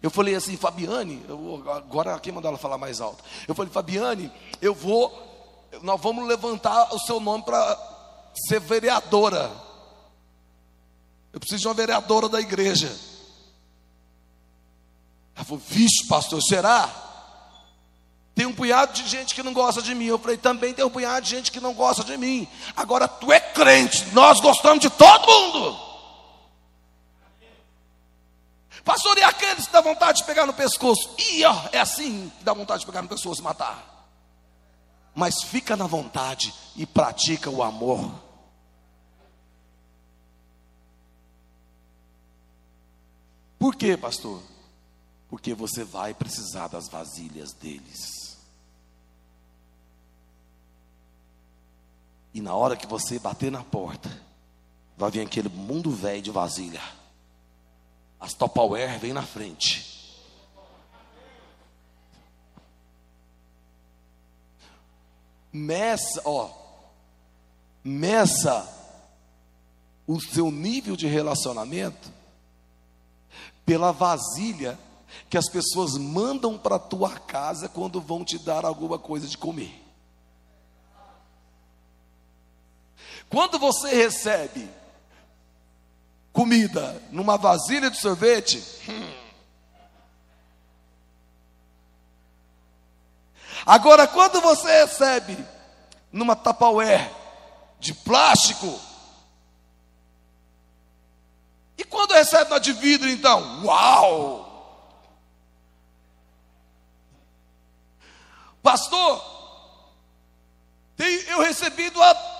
Eu falei assim, Fabiane, eu, agora quem mandou ela falar mais alto? Eu falei, Fabiane, eu vou, nós vamos levantar o seu nome para ser vereadora. Eu preciso de uma vereadora da igreja. Ela falou, vixe, pastor, será? Tem um punhado de gente que não gosta de mim. Eu falei, também tem um punhado de gente que não gosta de mim. Agora tu é crente, nós gostamos de todo mundo. Pastor, e aqueles que dá vontade de pegar no pescoço? E ó, é assim que dá vontade de pegar no pescoço e matar. Mas fica na vontade e pratica o amor. Por quê, pastor? Porque você vai precisar das vasilhas deles. E na hora que você bater na porta, vai vir aquele mundo velho de vasilha. As Topperware vem na frente. Meça, ó, meça o seu nível de relacionamento pela vasilha que as pessoas mandam para tua casa quando vão te dar alguma coisa de comer. Quando você recebe comida numa vasilha de sorvete, hum. Agora quando você recebe numa tapaué de plástico, e quando recebe na de vidro, então, uau! Pastor, eu recebi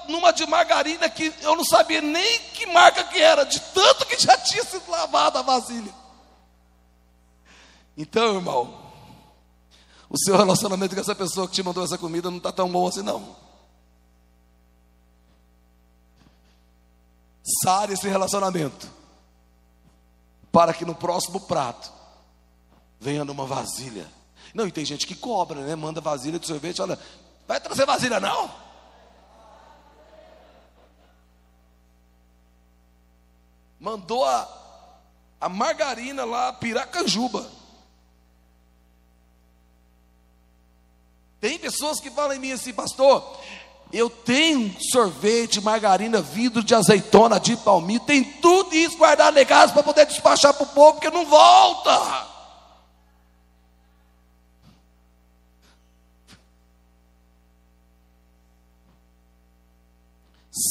numa de margarina que eu não sabia nem que marca que era, de tanto que já tinha sido lavada a vasilha. Então, irmão, o seu relacionamento com essa pessoa que te mandou essa comida não está tão bom assim, não. Sare esse relacionamento, para que no próximo prato venha numa vasilha. Não, e tem gente que cobra, né? Manda vasilha de sorvete, olha, vai trazer vasilha não? mandou a, a margarina lá, Piracanjuba. Tem pessoas que falam em mim assim, pastor, eu tenho sorvete, margarina, vidro de azeitona, de palmito, tem tudo isso guardado em casa para poder despachar para o povo, porque não volta.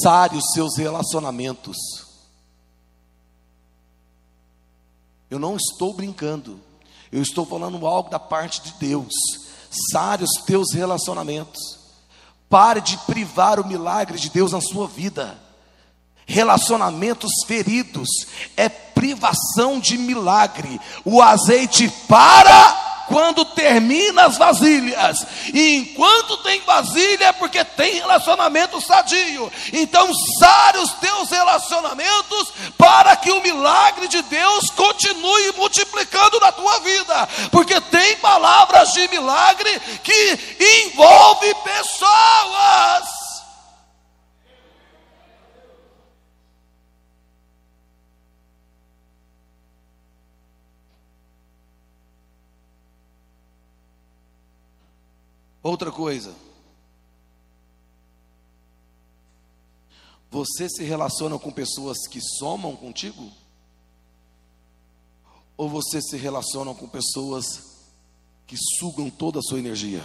Sare os seus relacionamentos. Eu não estou brincando. Eu estou falando algo da parte de Deus. Sare os teus relacionamentos. Pare de privar o milagre de Deus na sua vida. Relacionamentos feridos é privação de milagre. O azeite para quando termina as vasilhas. E enquanto tem vasilha é porque tem relacionamento sadio. Então sare os teus relacionamentos para que o milagre de Deus continue multiplicando na tua vida. Porque tem palavras de milagre que envolve pessoas. Outra coisa. Você se relaciona com pessoas que somam contigo? Ou você se relaciona com pessoas que sugam toda a sua energia?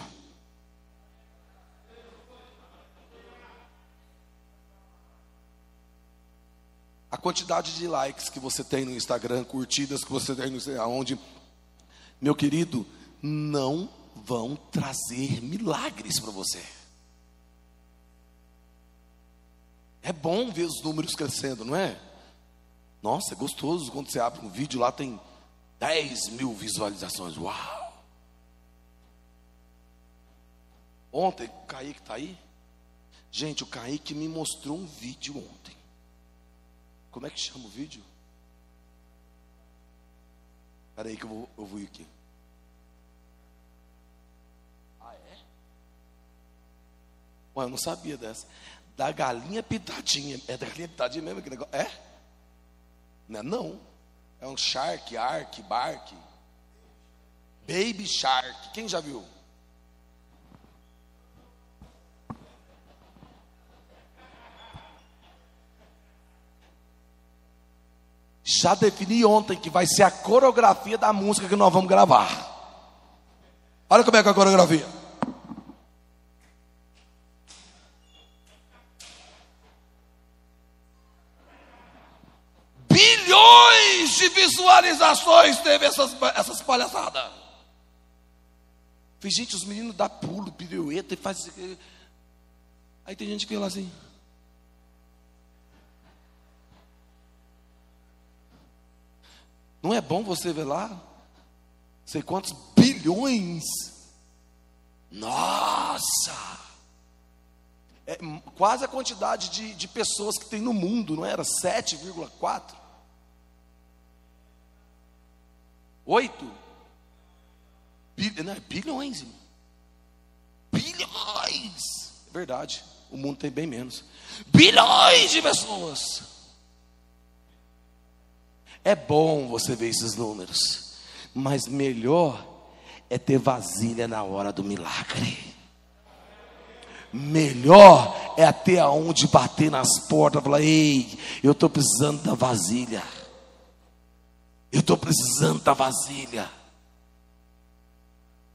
A quantidade de likes que você tem no Instagram, curtidas que você tem no Instagram, aonde, meu querido, não vão trazer milagres para você. É bom ver os números crescendo, não é? Nossa, é gostoso quando você abre um vídeo lá tem 10 mil visualizações. Uau! Ontem, o Kaique está aí. Gente, o Kaique me mostrou um vídeo ontem. Como é que chama o vídeo? Espera aí que eu vou, eu vou ir aqui. Ah, é? Ué, eu não sabia dessa. Da galinha pitadinha. É da galinha pitadinha mesmo aquele negócio? É? Não é não. É um shark, ark, bark. Baby shark. Quem já viu? Já defini ontem que vai ser a coreografia da música que nós vamos gravar. Olha como é que é a coreografia. Bilhões de visualizações teve essas, essas palhaçadas. Falei, gente, os meninos dão pulo, pirueta e faz. Aí tem gente que lá assim. Não é bom você ver lá? Sei quantos bilhões. Nossa! É quase a quantidade de, de pessoas que tem no mundo, não era? 7,4? 8? Bil, não, é bilhões, irmão. Bilhões! É verdade, o mundo tem bem menos. Bilhões de pessoas. É bom você ver esses números, mas melhor é ter vasilha na hora do milagre. Melhor é até aonde bater nas portas, falar: "Ei, eu estou precisando da vasilha. Eu estou precisando da vasilha.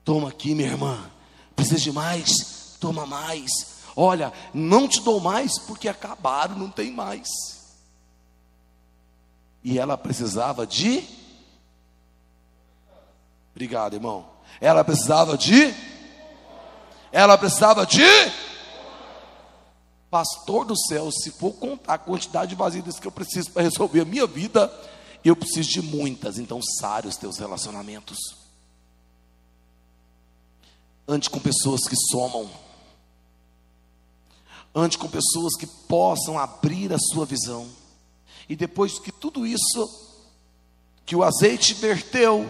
Toma aqui, minha irmã. Precisa de mais? Toma mais. Olha, não te dou mais porque acabaram, não tem mais." E ela precisava de. Obrigado, irmão. Ela precisava de. Ela precisava de. Pastor do céu, se for contar a quantidade de vasilhas que eu preciso para resolver a minha vida, eu preciso de muitas. Então, sare os teus relacionamentos. Ande com pessoas que somam. Ande com pessoas que possam abrir a sua visão. E depois que tudo isso, que o azeite verteu,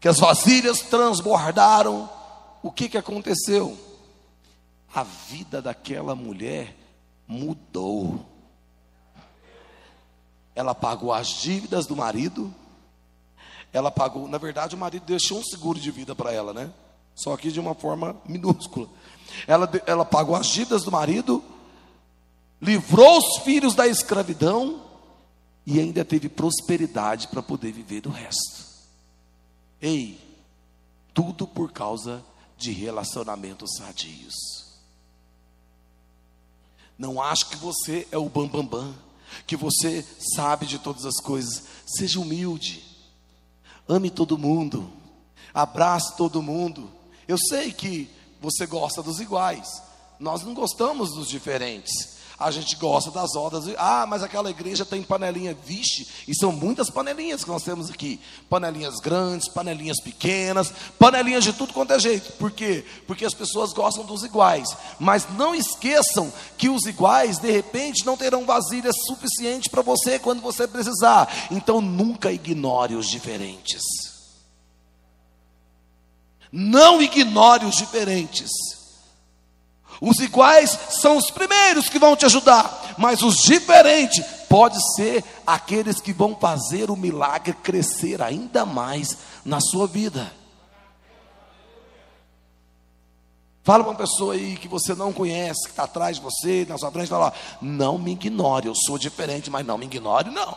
que as vasilhas transbordaram, o que, que aconteceu? A vida daquela mulher mudou. Ela pagou as dívidas do marido. Ela pagou, na verdade, o marido deixou um seguro de vida para ela, né? Só que de uma forma minúscula. Ela, ela pagou as dívidas do marido, livrou os filhos da escravidão e ainda teve prosperidade para poder viver do resto. Ei, tudo por causa de relacionamentos sadios. Não acho que você é o bambambam, bam, bam, que você sabe de todas as coisas. Seja humilde, ame todo mundo, abrace todo mundo. Eu sei que você gosta dos iguais, nós não gostamos dos diferentes. A gente gosta das rodas. Ah, mas aquela igreja tem panelinha. Vixe, e são muitas panelinhas que nós temos aqui: panelinhas grandes, panelinhas pequenas, panelinhas de tudo quanto é jeito. Por quê? Porque as pessoas gostam dos iguais. Mas não esqueçam que os iguais, de repente, não terão vasilha suficiente para você quando você precisar. Então nunca ignore os diferentes. Não ignore os diferentes. Os iguais são os primeiros que vão te ajudar, mas os diferentes pode ser aqueles que vão fazer o milagre crescer ainda mais na sua vida. Fala para uma pessoa aí que você não conhece, que está atrás de você, na sua frente, fala: não me ignore, eu sou diferente, mas não me ignore, não.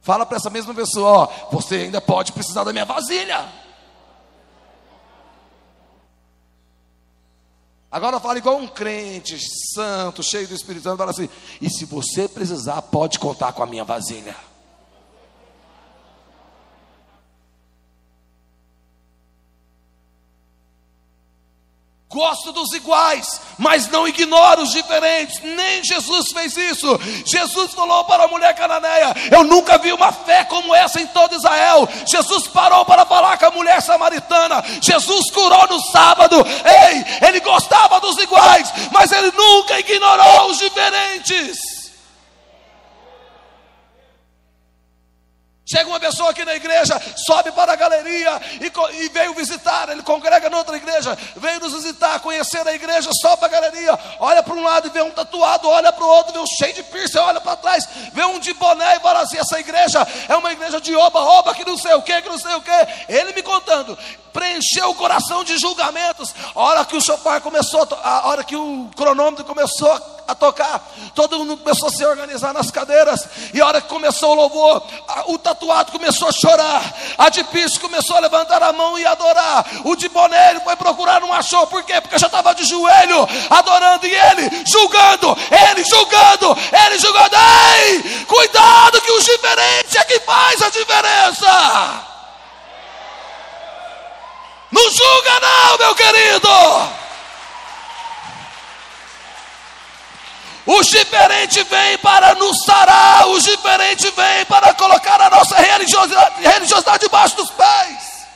Fala para essa mesma pessoa: ó, você ainda pode precisar da minha vasilha. Agora fala igual um crente santo, cheio do Espírito Santo, fala assim: e se você precisar, pode contar com a minha vasilha. Gosto dos iguais, mas não ignora os diferentes. Nem Jesus fez isso. Jesus falou para a mulher cananeia: Eu nunca vi uma fé como essa em todo Israel. Jesus parou para falar com a mulher samaritana. Jesus curou no sábado. Ei, ele gostava dos iguais, mas ele nunca ignorou os diferentes. Chega uma pessoa aqui na igreja, sobe para a galeria e, e, veio visitar, ele congrega noutra igreja, veio nos visitar, conhecer a igreja, sobe para a galeria, olha para um lado e vê um tatuado, olha para o outro, vê um cheio de piercing, olha para trás, vê um de boné e fala assim: essa igreja é uma igreja de oba-oba, que não sei o que, que não sei o que. Ele me contando, preencheu o coração de julgamentos. A hora que o chofar começou, a hora que o cronômetro começou a tocar, todo mundo começou a se organizar nas cadeiras. E a hora que começou o louvor, o tatuado começou a chorar, a de piso começou a levantar a mão e adorar. O de ele foi procurar, não achou, por quê? Porque já estava de joelho adorando e ele julgando, ele julgando, ele julgando. Ei, cuidado que o diferente é que faz a diferença. Não julga, não, meu querido. O diferente vem para nos sarar, o diferente vem para colocar a nossa religiosidade, religiosidade debaixo dos pés.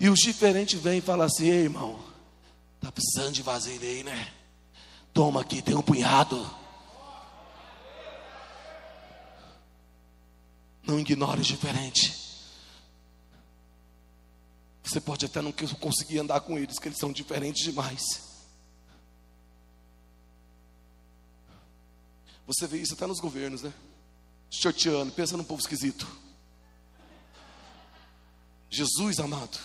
E o diferente vem e fala assim: Ei, irmão, tá precisando de vasilha aí, né? Toma aqui, tem um punhado. Não ignore o diferente. Você pode até não conseguir andar com eles, que eles são diferentes demais. Você vê isso até nos governos, né? Choteando, pensa num povo esquisito. Jesus amado.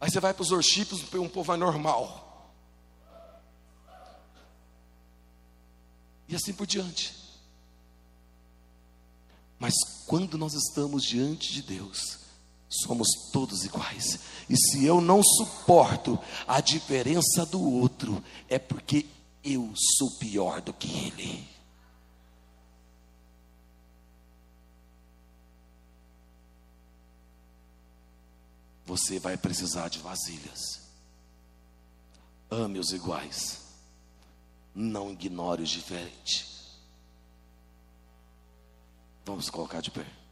Aí você vai para os worships, um povo vai normal. E assim por diante. Mas quando nós estamos diante de Deus, somos todos iguais. E se eu não suporto a diferença do outro, é porque eu sou pior do que ele. Você vai precisar de vasilhas. Ame os iguais. Não ignore os diferentes. Vamos colocar de pé.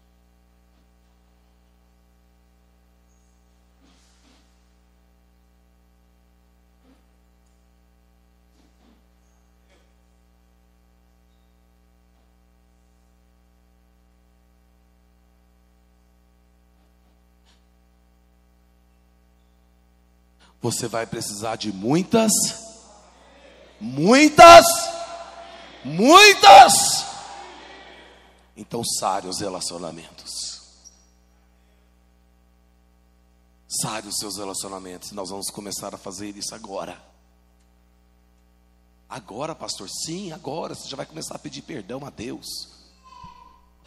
Você vai precisar de muitas, muitas, muitas. Então, sare os relacionamentos. Sare os seus relacionamentos. Nós vamos começar a fazer isso agora. Agora, pastor, sim, agora. Você já vai começar a pedir perdão a Deus.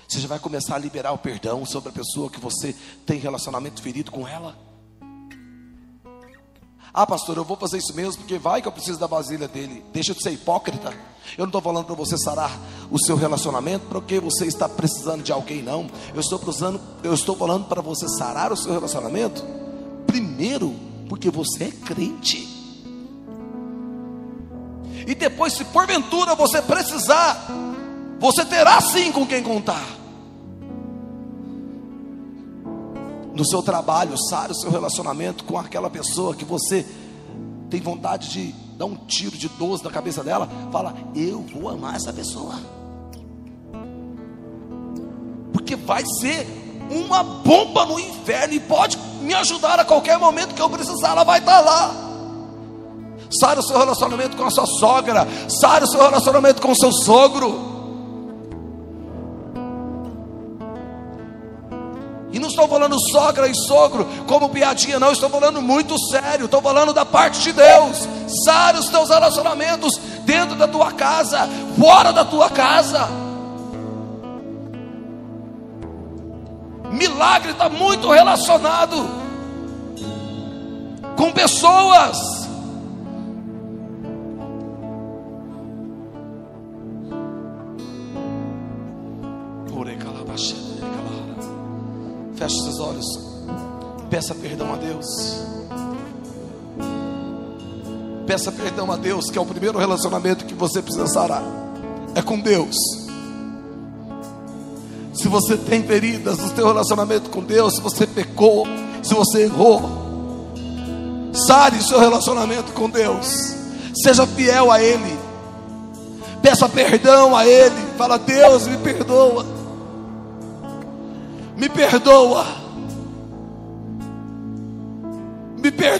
Você já vai começar a liberar o perdão sobre a pessoa que você tem relacionamento ferido com ela. Ah, pastor, eu vou fazer isso mesmo, porque vai que eu preciso da vasilha dele. Deixa de ser hipócrita. Eu não estou falando para você sarar o seu relacionamento porque você está precisando de alguém, não. Eu estou precisando, eu estou falando para você sarar o seu relacionamento. Primeiro, porque você é crente. E depois, se porventura você precisar, você terá sim com quem contar. No seu trabalho, sare o seu relacionamento com aquela pessoa que você tem vontade de dar um tiro de 12 na cabeça dela, fala: Eu vou amar essa pessoa. Porque vai ser uma bomba no inferno e pode me ajudar a qualquer momento que eu precisar, ela vai estar lá. Sare o seu relacionamento com a sua sogra, sare o seu relacionamento com o seu sogro. E não estou falando sogra e sogro como piadinha, não. Estou falando muito sério. Estou falando da parte de Deus. Sare os teus relacionamentos dentro da tua casa, fora da tua casa. Milagre está muito relacionado com pessoas. Feche seus olhos. Peça perdão a Deus. Peça perdão a Deus, que é o primeiro relacionamento que você precisa sarar. É com Deus. Se você tem feridas no seu relacionamento com Deus, se você pecou, se você errou, sare seu relacionamento com Deus. Seja fiel a Ele. Peça perdão a Ele. Fala, Deus, me perdoa. Me perdoa. Me perdoa.